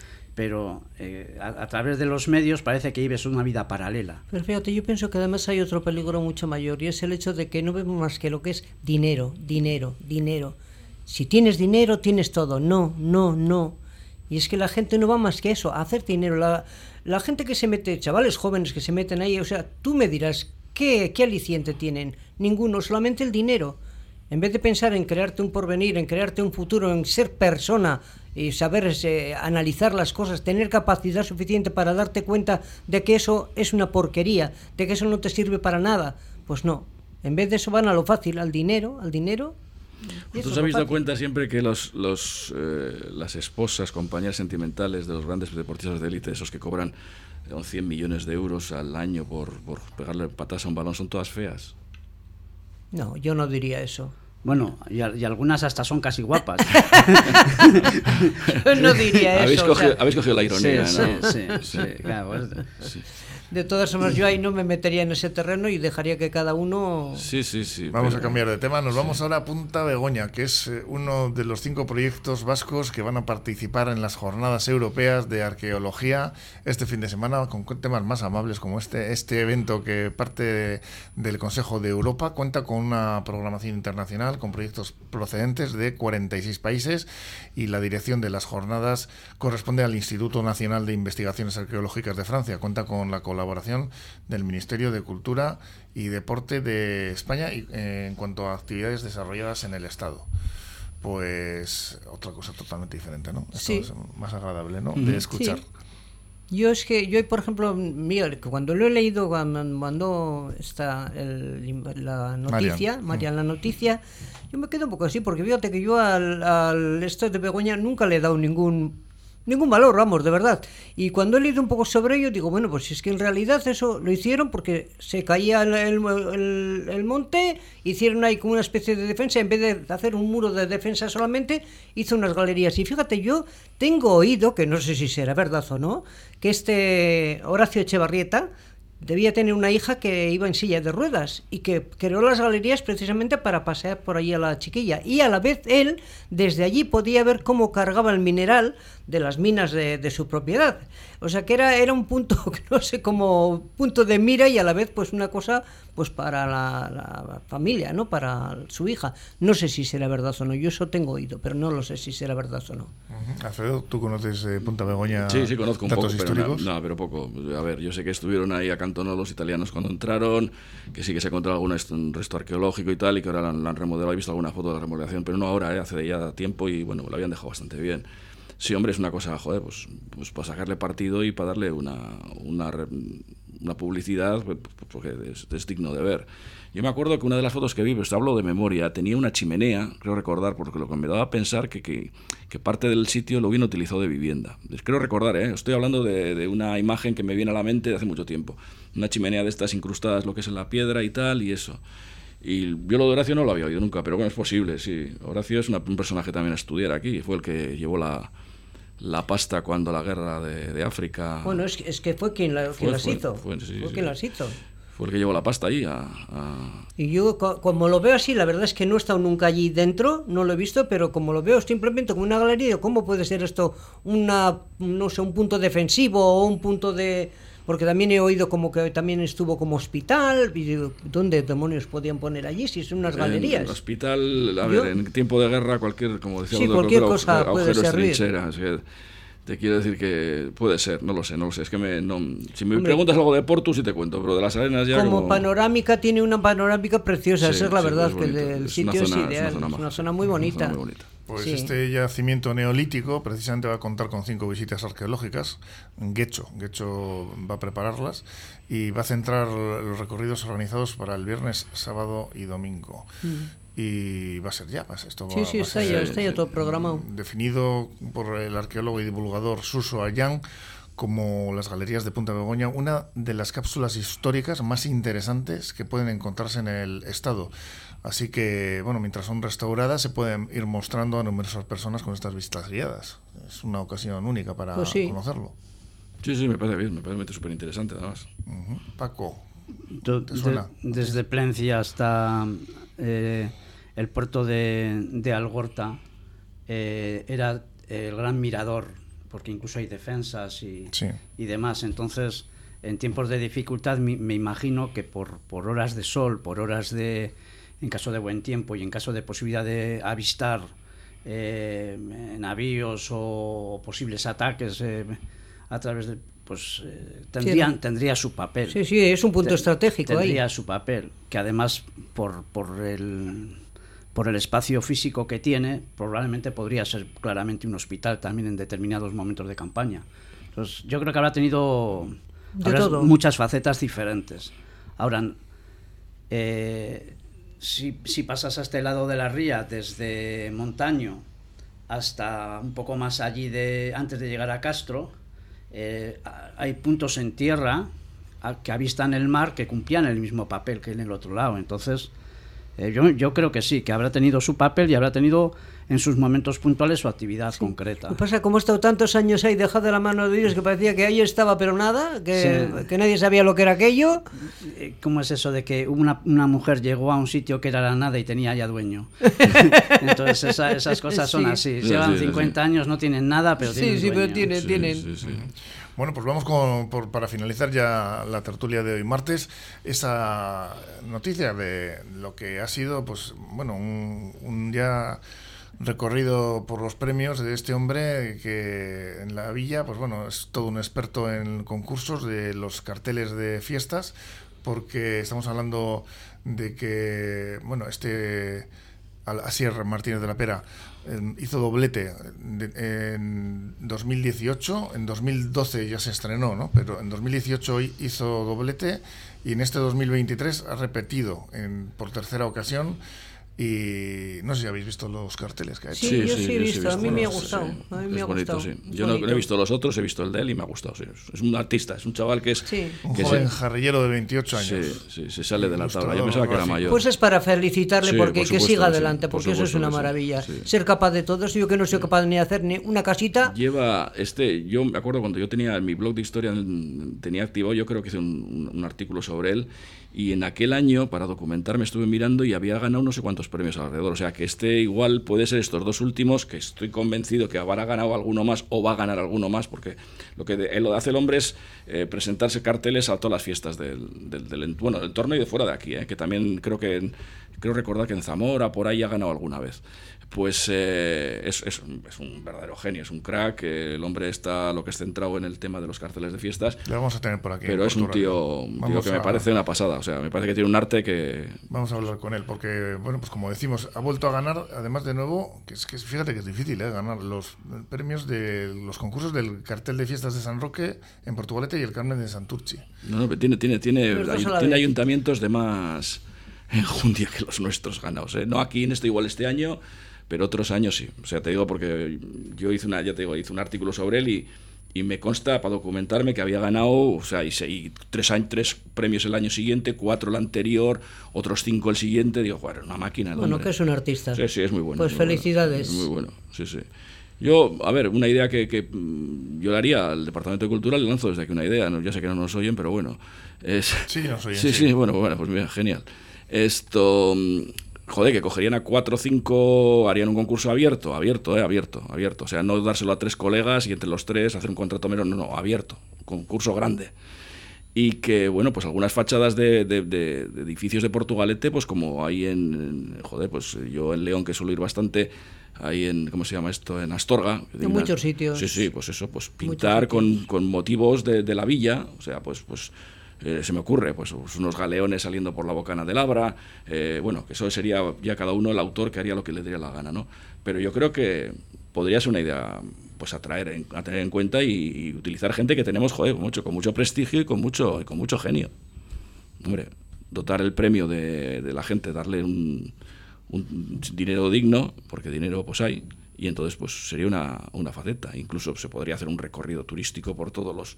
pero eh, a, través de los medios parece que vives una vida paralela. Pero fíjate, yo pienso que además hay otro peligro mucho mayor y es el hecho de que no vemos más que lo que es dinero, dinero, dinero. Si tienes dinero, tienes todo. No, no, no. Y es que la gente no va más que eso, a hacer dinero. La, la gente que se mete, chavales jóvenes que se meten ahí, o sea, tú me dirás, ¿qué, qué aliciente tienen? Ninguno, solamente el dinero. En vez de pensar en crearte un porvenir, en crearte un futuro, en ser persona y saber eh, analizar las cosas, tener capacidad suficiente para darte cuenta de que eso es una porquería, de que eso no te sirve para nada, pues no. En vez de eso van a lo fácil, al dinero, al dinero. Pues ¿Tú os habéis dado cuenta siempre que los, los, eh, las esposas, compañías sentimentales de los grandes deportistas de élite, esos que cobran 100 millones de euros al año por, por pegarle patas a un balón, son todas feas? No, yo no diría eso. Bueno, y, algunas hasta son casi guapas. no diría eso. Habéis, cogido, la ironía, sí, ¿no? Sí, sí, claro. De todas formas, yo ahí no me metería en ese terreno y dejaría que cada uno... Sí, sí, sí. Vamos a cambiar de tema. Nos vamos ahora a Punta Begoña, que es eh, uno de los cinco proyectos vascos que van a participar en las jornadas europeas de arqueología este fin de semana con temas más amables como este. Este evento que parte del Consejo de Europa cuenta con una programación internacional con proyectos procedentes de 46 países y la dirección de las jornadas corresponde al Instituto Nacional de Investigaciones Arqueológicas de Francia. Cuenta con la colaboración colaboración del Ministerio de Cultura y Deporte de España y, eh, en cuanto a actividades desarrolladas en el Estado. Pues otra cosa totalmente diferente, ¿no? Esto es más agradable, ¿no? De escuchar. Yo es que, yo por ejemplo, mira, cuando lo he leído, cuando mandó esta, la noticia, María, la noticia, yo me quedo un poco así, porque fíjate que yo al, al esto de Begoña nunca le he dado ningún ningún valor, vamos, de verdad. Y cuando he leído un poco sobre ello, digo, bueno, pues es que en realidad eso lo hicieron porque se caía el, el, monte, hicieron ahí como una especie de defensa, en vez de hacer un muro de defensa solamente, hizo unas galerías. Y fíjate, yo tengo oído, que no sé si será verdad o no, que este Horacio Echevarrieta, debía tener una hija que iba en silla de ruedas y que creó las galerías precisamente para pasear por allí a la chiquilla. Y a la vez él, desde allí, podía ver cómo cargaba el mineral de las minas de, su propiedad. O sea que era, era un punto, no sé, como punto de mira y a la vez pues una cosa pues para la, familia, ¿no? Para su hija. No sé si será verdad o no, yo eso tengo oído, pero no lo sé si será verdad o no. Alfredo, ¿tú conoces eh, Punta Begoña? Sí, sí, conozco un poco, pero no, pero poco. A ver, yo sé que estuvieron ahí acantonados los italianos cuando entraron, que sí que se encontró algún resto arqueológico y tal, y que ahora la han, remodelado, he visto alguna foto de la remodelación, pero no ahora, ¿eh? hace ya tiempo y bueno, lo habían dejado bastante bien. Sí, hombre, es una cosa, joder, pues, pues para sacarle partido y para darle una, una, una publicidad, pues, porque es, digno de ver. Yo me acuerdo que una de las fotos que vi, pues hablo de memoria, tenía una chimenea, creo recordar, porque lo que me daba a pensar que, que, que parte del sitio lo bien utilizado de vivienda. Creo recordar, ¿eh? estoy hablando de, de, una imagen que me viene a la mente de hace mucho tiempo. Una chimenea de estas incrustadas, lo que es en la piedra y tal, y eso. Y yo lo de Horacio no lo había oído nunca, pero bueno, es posible, sí. Horacio es un personaje también a estudiar aquí, fue el que llevó la, la pasta cuando la guerra de, África. Bueno, es, es, que fue quien, las hizo. Fue, quien las hizo. Fue el que llevó la pasta ahí. A, Y yo, como lo veo así, la verdad es que no he estado nunca allí dentro, no lo he visto, pero como lo veo simplemente como una galería, ¿cómo puede ser esto una, no sé, un punto defensivo o un punto de, porque también he oído como que también estuvo como hospital, y ¿dónde demonios podían poner allí si son unas galerías? En hospital, a ver, en tiempo de guerra cualquier, como decía sí, cualquier cosa puede servir. te quiero decir que puede ser, no lo sé, no lo sé. Es que me, si me preguntas algo de Porto sí te cuento, pero de las arenas ya. Como, panorámica tiene una panorámica preciosa, esa es la verdad, que el sitio es ideal, es una zona, muy bonita. Muy bonita. Pues este yacimiento neolítico precisamente va a contar con cinco visitas arqueológicas. Guecho, Guecho va a prepararlas y va a centrar los recorridos organizados para el viernes, sábado y domingo. Mm. Y va a ser ya, esto sí, sí, está, ya, está ya todo programado. Definido por el arqueólogo y divulgador Suso Ayán como las galerías de Punta Begoña, una de las cápsulas históricas más interesantes que pueden encontrarse en el estado. Así que, bueno, mientras son restauradas, se pueden ir mostrando a numerosas personas con estas vistas guiadas. Es una ocasión única para pues conocerlo. Sí, sí, me parece bien, me parece súper interesante, además. Paco, desde Plencia hasta eh, el puerto de, Algorta eh, era el gran mirador, porque incluso hay defensas y, y demás. Entonces, en tiempos de dificultad, me, me imagino que por, por horas de sol, por horas de en caso de buen tiempo y en caso de posibilidad de avistar eh, navíos o posibles ataques eh, a través de pues eh, tendrían, tendría su papel. Sí, sí, es un punto estratégico. Tendría su papel, que además por, por, el, por el espacio físico que tiene, probablemente podría ser claramente un hospital también en determinados momentos de campaña. Entonces, yo creo que habrá tenido muchas facetas diferentes. Ahora, eh, si, si pasas a este lado de la ría, desde Montaño hasta un poco más allí de antes de llegar a Castro, eh, hay puntos en tierra que avistan el mar que cumplían el mismo papel que en el otro lado. Entonces, eh, yo, yo, creo que sí, que habrá tenido su papel y habrá tenido en sus momentos puntuales su actividad concreta. ¿Qué pasa? Como he estado tantos años ahí dejado de la mano de Dios que parecía que ahí estaba pero nada, que, que nadie sabía lo que era aquello. Eh, ¿Cómo es eso de que una, una, mujer llegó a un sitio que era la nada y tenía ya dueño? Entonces esas cosas son así. Llevan 50 años, no tienen nada, pero tienen Sí, sí, pero tienen, tienen. Bueno, pues vamos con, por, para finalizar ya la tertulia de hoy martes, esa noticia de lo que ha sido, pues, bueno, un, ya recorrido por los premios de este hombre que en la villa, pues bueno, es todo un experto en concursos de los carteles de fiestas, porque estamos hablando de que, bueno, este Asier Martínez de la Pera hizo doblete en 2018, en 2012 ya se estrenó, ¿no? Pero en 2018 hizo doblete y en este 2023 ha repetido en, por tercera ocasión y no sé si habéis visto los carteles que ha hecho. Sí, yo sí, he visto, a mí me ha gustado. A mí me ha bonito, gustado. Yo no, he visto los otros, he visto el de él y me ha gustado. Es un artista, es un chaval que es. Un joven jarrillero de 28 años. Sí, se sale de la tabla. Yo pensaba que era mayor. Pues es para felicitarle porque que siga adelante, porque eso es una maravilla. Ser capaz de todo eso, yo que no soy capaz ni de hacer ni una casita. Lleva este. Yo me acuerdo cuando yo tenía mi blog de historia, tenía activado, yo creo que hice un artículo sobre él y en aquel año, para documentarme, estuve mirando y había ganado no sé cuántos premios alrededor. O sea que este igual puede ser estos dos últimos, que estoy convencido que habrá ganado alguno más o va a ganar alguno más, porque lo que lo hace el hombre es eh, presentarse carteles a todas las fiestas del, del, del, bueno, del entorno y de fuera de aquí, eh, que también creo que creo recordar que en Zamora por ahí ha ganado alguna vez pues eh, es, es, un verdadero genio, es un crack. el hombre está lo que es centrado en el tema de los carteles de fiestas. Le vamos a tener por aquí. Pero es un tío, que me parece una pasada. O sea, me parece que tiene un arte que. Vamos a hablar con él, porque, bueno, pues como decimos, ha vuelto a ganar, además de nuevo, que es que fíjate que es difícil ¿eh? ganar los premios de los concursos del cartel de fiestas de San Roque en Portugalete y el Carmen de Santurci. No, no, tiene, tiene, tiene, tiene ayuntamientos de más enjundia que los nuestros ganados. ¿eh? No aquí en este igual este año pero otros años sí. O sea, te digo porque yo hice una, ya te digo, hice un artículo sobre él y, y me consta para documentarme que había ganado, o sea, y, tres, tres premios el año siguiente, cuatro el anterior, otros cinco el siguiente. Digo, bueno, una máquina. Bueno, que es un artista. Sí, sí, es muy bueno. Pues felicidades. muy bueno, sí, sí. Yo, a ver, una idea que, que mm, yo le haría al Departamento de Cultura, le lanzo desde aquí una idea, ¿no? ya sé que no nos oyen, pero bueno. Es, sí, nos oyen. Sí, sí, bueno, bueno, pues mira, genial. Esto, mm, joder, que cogerían a cuatro o cinco, harían un concurso abierto, abierto, eh, abierto, abierto. O sea, no dárselo a tres colegas y entre los tres hacer un contrato menos, no, no, abierto, concurso grande y que, bueno, pues algunas fachadas de, de, edificios de Portugalete, pues como hay en, joder, pues yo en León que suelo ir bastante, ahí en, ¿cómo se llama esto? En Astorga. En muchos sitios. Sí, sí, pues eso, pues pintar con, con, motivos de, la villa, o sea, pues, pues eh, se me ocurre, pues unos galeones saliendo por la bocana del Abra, eh, bueno, que eso sería ya cada uno el autor que haría lo que le diera la gana, ¿no? Pero yo creo que podría ser una idea pues a, a tener en cuenta y, utilizar gente que tenemos, joder, mucho, con mucho prestigio y con mucho, y con mucho genio. Hombre, dotar el premio de, la gente, darle un, dinero digno, porque dinero pues hay, y entonces pues sería una, una faceta. Incluso se podría hacer un recorrido turístico por todos los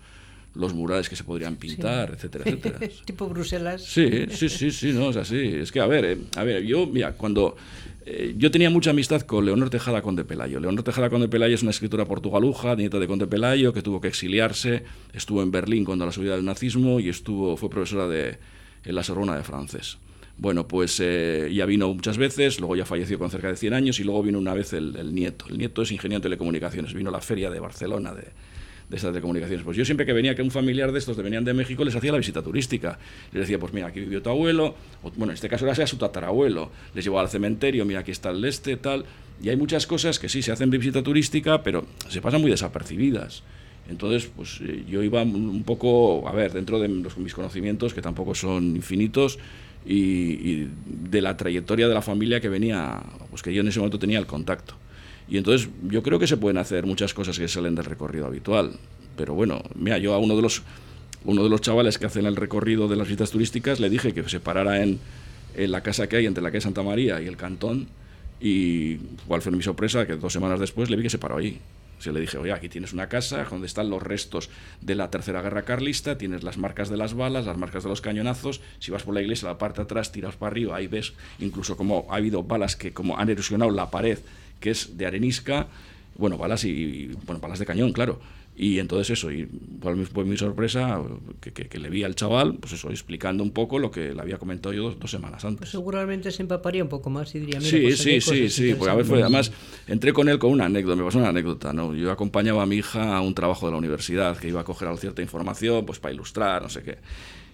los murales que se podrían pintar, etcétera, etcétera. tipo Bruselas. Sí, sí, sí, sí, no, es así. Es que, a ver, eh, a ver, yo, mira, cuando eh, yo tenía mucha amistad con Leonor Tejada Conde Pelayo. Leonor Tejada Conde Pelayo es una escritora portugaluja, nieta de Conde Pelayo, que tuvo que exiliarse, estuvo en Berlín cuando la subida del nazismo y estuvo, fue profesora de, en la Sorbona de francés. Bueno, pues eh, ya vino muchas veces, luego ya falleció con cerca de 100 años y luego vino una vez el, el nieto. El nieto es ingeniero de telecomunicaciones, vino a la feria de Barcelona de, de estas telecomunicaciones. Pues yo siempre que venía que un familiar de estos venían de México les hacía la visita turística. Les decía, pues mira, aquí vivió tu abuelo, bueno, en este caso era su tatarabuelo. Les llevaba al cementerio, mira, aquí está el este, tal. Y hay muchas cosas que sí se hacen de visita turística, pero se pasan muy desapercibidas. Entonces, pues eh, yo iba un poco, a ver, dentro de mis conocimientos, que tampoco son infinitos, y, de la trayectoria de la familia que venía, pues que yo en ese momento tenía el contacto. Y entonces yo creo que se pueden hacer muchas cosas que salen del recorrido habitual. Pero bueno, mira, yo a uno de los, uno de los chavales que hacen el recorrido de las visitas turísticas le dije que se parara en, en la casa que hay entre la calle Santa María y el Cantón. Y cuál fue mi sorpresa, que dos semanas después le vi que se paró ahí. Se le dije, oye, aquí tienes una casa donde están los restos de la Tercera Guerra Carlista, tienes las marcas de las balas, las marcas de los cañonazos. Si vas por la iglesia, la parte de atrás, tiras para arriba, ahí ves incluso como ha habido balas que como han erosionado la pared que es de arenisca, bueno, balas y, bueno, balas de cañón, claro. Y entonces eso, y fue mi sorpresa que, le vi al chaval, pues eso, explicando un poco lo que le había comentado yo dos, semanas antes. Pues seguramente se empaparía un poco más y diría, mira, Sí, pues sí, sí, sí, porque a ver, fue, además entré con él con una anécdota, me pasó una anécdota, ¿no? Yo acompañaba a mi hija a un trabajo de la universidad, que iba a coger cierta información, pues para ilustrar, no sé qué.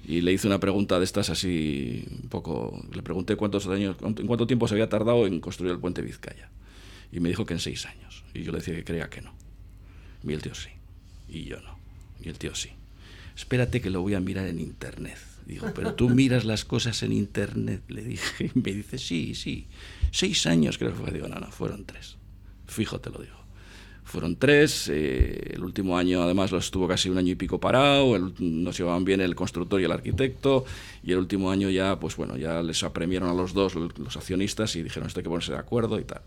Y le hice una pregunta de estas así, un poco, le pregunté cuántos años, en cuánto tiempo se había tardado en construir el puente Vizcaya. Y me dijo que en seis años. Y yo le decía que creía que no. Y el tío sí. Y yo no. Y el tío sí. Espérate que lo voy a mirar en internet. Digo, pero tú miras las cosas en internet. Le dije. Y me dice, sí, sí. Seis años creo que fue. Digo, no, no, fueron tres. Fijo te lo digo. Fueron tres. Eh, el último año, además, lo estuvo casi un año y pico parado. El, nos llevaban bien el constructor y el arquitecto. Y el último año ya, pues bueno, ya les apremiaron a los dos los accionistas y dijeron, esto hay que ponerse de acuerdo y tal.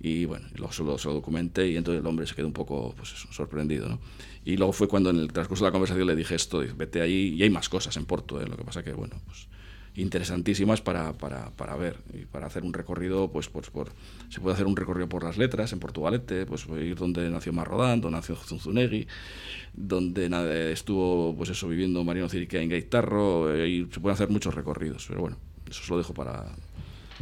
Y bueno, lo, se, lo, documenté y entonces el hombre se quedó un poco pues sorprendido. ¿no? Y luego fue cuando en el transcurso de la conversación le dije esto, vete ahí y hay más cosas en Porto, ¿eh? lo que pasa que, bueno, pues interesantísimas para, para, para, ver y para hacer un recorrido, pues, pues por, se puede hacer un recorrido por las letras en Portugalete, pues ir donde nació Marrodán, donde nació Zunzunegui, donde estuvo, pues eso, viviendo Marino Ciriquea en Gaitarro, eh, y se pueden hacer muchos recorridos, pero bueno, eso se lo dejo para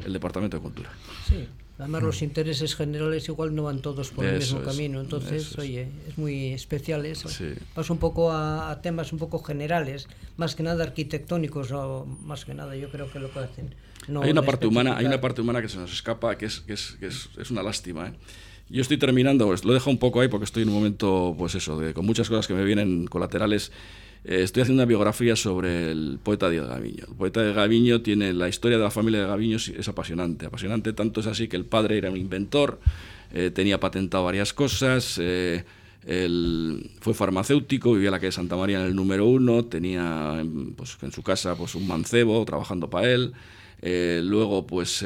el Departamento de Cultura. Sí. Además, los mm. intereses generales igual no van todos por el mismo camino. Entonces, oye, es muy especial eso. Pasa un poco a, temas un poco generales, más que nada arquitectónicos, o más que nada yo creo que lo que hacen. hay una parte humana, hay una parte humana que se nos escapa, que es, que es, que es, es una lástima. ¿eh? Yo estoy terminando, pues, lo dejo un poco ahí porque estoy en un momento, pues eso, de, con muchas cosas que me vienen colaterales eh, estoy haciendo una biografía sobre el poeta Diego Gaviño. El poeta de Gaviño tiene la historia de la familia de Gaviño es apasionante, apasionante. Tanto es así que el padre era un inventor, eh, tenía patentado varias cosas, eh, fue farmacéutico, vivía en la calle Santa María en el número uno, tenía pues, en su casa pues, un mancebo trabajando para él, luego pues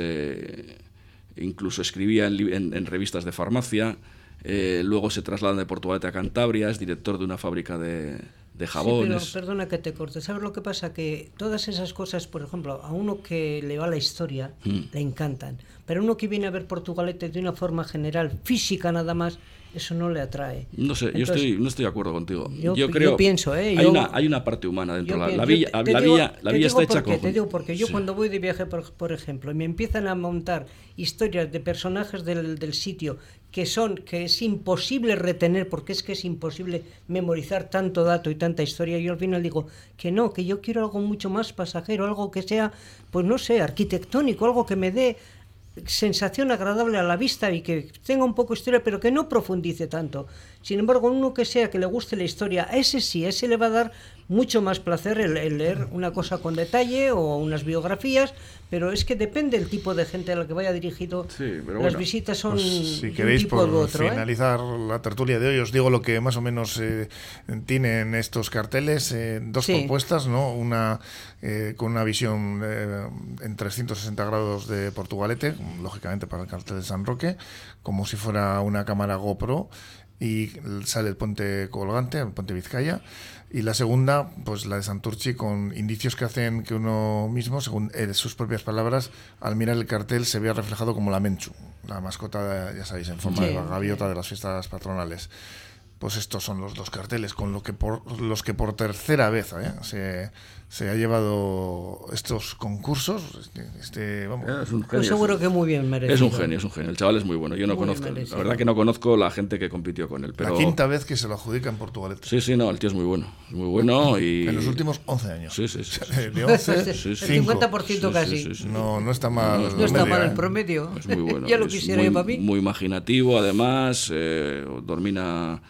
incluso escribía en, revistas de farmacia, luego se traslada de Portugalete a Cantabria, es director de una fábrica de, de jabones. pero perdona que te corte. ¿Sabes lo que pasa? Que todas esas cosas, por ejemplo, a uno que le va la historia, mm. le encantan. Pero uno que viene a ver Portugalete de una forma general, física nada más, eso no le atrae. No sé, yo estoy, no estoy de acuerdo contigo. Yo, creo, pienso, ¿eh? Hay, una, hay una parte humana dentro. La, la, villa, la, villa, la villa está hecha con... Te digo porque yo cuando voy de viaje, por, por, ejemplo, y me empiezan a montar historias de personajes del, del sitio que son que es imposible retener porque es que es imposible memorizar tanto dato y tanta historia yo al final digo que no que yo quiero algo mucho más pasajero algo que sea pues no sé arquitectónico algo que me dé sensación agradable a la vista y que tenga un poco historia, pero que no profundice tanto. Sin embargo, uno que sea que le guste la historia, a ese sí, ese le va a dar mucho más placer el, leer una cosa con detalle o unas biografías, pero es que depende del tipo de gente a la que vaya dirigido. Las visitas son pues, si queréis por otro, ¿eh? finalizar la tertulia de hoy, os digo lo que más o menos eh, tienen estos carteles, eh, dos propuestas, ¿no? Una con una visión en 360 grados de Portugalete, lógicamente para el cartel de San Roque, como si fuera una cámara GoPro y sale el puente colgante, el puente Vizcaya. Y la segunda, pues la de Santurchi, con indicios que hacen que uno mismo, según eh, sus propias palabras, al mirar el cartel se vea reflejado como la Menchu, la mascota, ya sabéis, en forma de gaviota de las fiestas patronales. Pues estos son los dos carteles con lo que por, los que por tercera vez ¿eh? se se ha llevado estos concursos. Este, este vamos. Es un genio, seguro que muy bien merecido. Es un genio, es un genio. El chaval es muy bueno. Yo no conozco, la verdad que no conozco la gente que compitió con él. Pero... La quinta vez que se lo adjudica en Portugal. Sí, sí, no, el tío es muy bueno. Es muy bueno y... En los últimos 11 años. Sí, sí, sí. De 11, sí, sí, El 50% casi. No, no está mal. No, está mal el promedio. Es muy bueno. ya lo quisiera muy, para mí. Muy imaginativo, además. Eh, domina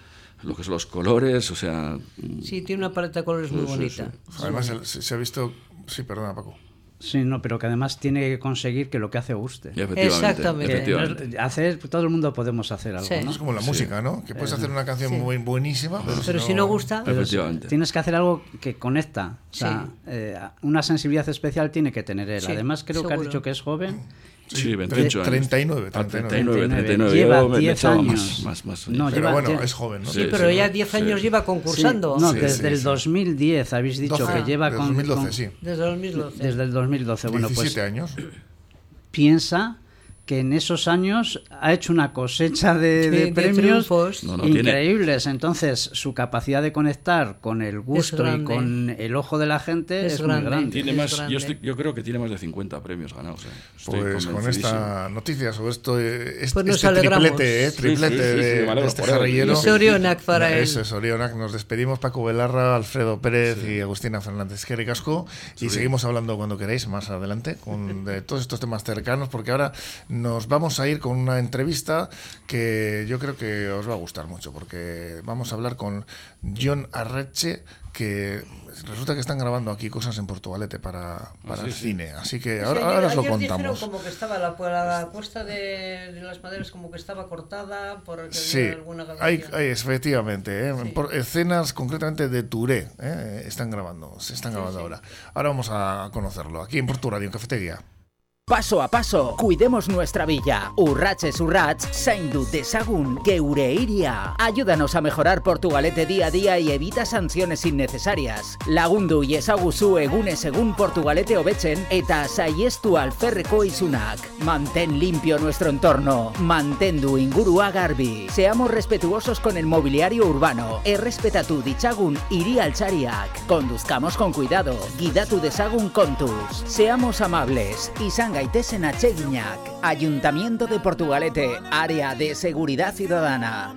lo que son los colores, o sea... Sí, tiene una paleta de colores muy bonita. Además, se, ha visto... Sí, perdona, Paco. Sí, no, pero que además tiene que conseguir que lo que hace guste. Exactamente. hacer, todo el mundo podemos hacer algo. ¿no? Es como la música, ¿no? Que puedes hacer una canción muy buenísima, pero, si, no, gusta. Tienes que hacer algo que conecta. O sea, eh, una sensibilidad especial tiene que tener él. Además, creo que ha dicho que es joven. Sí, 28 años. 39, 39. 39, Lleva 10 años. Más, más, no, pero bueno, es joven. ¿no? Sí, pero ya 10 años lleva concursando. no, desde el 2010 habéis dicho que lleva con... 2012, sí. Desde el 2012. Desde el 2012. Bueno, 17 pues, años. Piensa que en esos años ha hecho una cosecha de, premios increíbles. Entonces, su capacidad de conectar con el gusto y con el ojo de la gente es, muy grande. Tiene más, yo, yo, creo que tiene más de 50 premios ganados. ¿eh? pues con esta noticia sobre esto, eh, este, pues este triplete, eh, triplete de, este jarrillero. Es Orionac para él. Eso es Orionac. Nos despedimos Paco Belarra, Alfredo Pérez y Agustina Fernández que Casco y seguimos hablando cuando queráis más adelante con de todos estos temas cercanos porque ahora nos vamos a ir con una entrevista que yo creo que os va a gustar mucho, porque vamos a hablar con John Arreche, que resulta que están grabando aquí cosas en Portugalete para, para el cine. Así que ahora, os lo contamos. como que estaba la, la cuesta de, las maderas como que estaba cortada por sí, alguna hay, hay, efectivamente. ¿eh? Por escenas concretamente de Touré ¿eh? están grabando, se están grabando ahora. Ahora vamos a conocerlo aquí en Portugal, en Cafetería. Paso a paso, cuidemos nuestra villa. Urraches urrats, zaindu desagun geure iria. Ayúdanos a mejorar Portugalete día a día y evita sanciones innecesarias. Lagundu y esaguzu egune según Portugalete obechen eta saiestu alferreko isunak. Mantén limpio nuestro entorno. Mantendu ingurua garbi. Seamos respetuosos con el mobiliario urbano. Errespetatu ditzagun iri altzariak. Conduzcamos con cuidado. Guidatu desagun contus. Seamos amables. Izan gaitezen atseginak. Ayuntamiento de Portugalete, Área de Seguridad Ciudadana.